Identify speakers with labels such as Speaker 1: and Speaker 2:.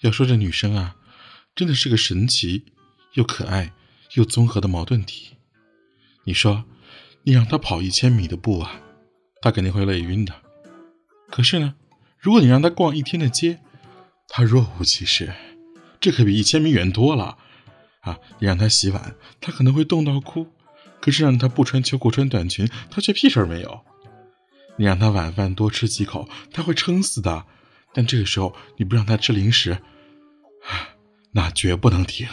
Speaker 1: 要说这女生啊，真的是个神奇又可爱又综合的矛盾体。你说，你让她跑一千米的步啊，她肯定会累晕的。可是呢，如果你让她逛一天的街，她若无其事，这可比一千米远多了。啊，你让她洗碗，她可能会冻到哭；可是让她不穿秋裤穿短裙，她却屁事儿没有。你让她晚饭多吃几口，她会撑死的。但这个时候你不让她吃零食，那绝不能停。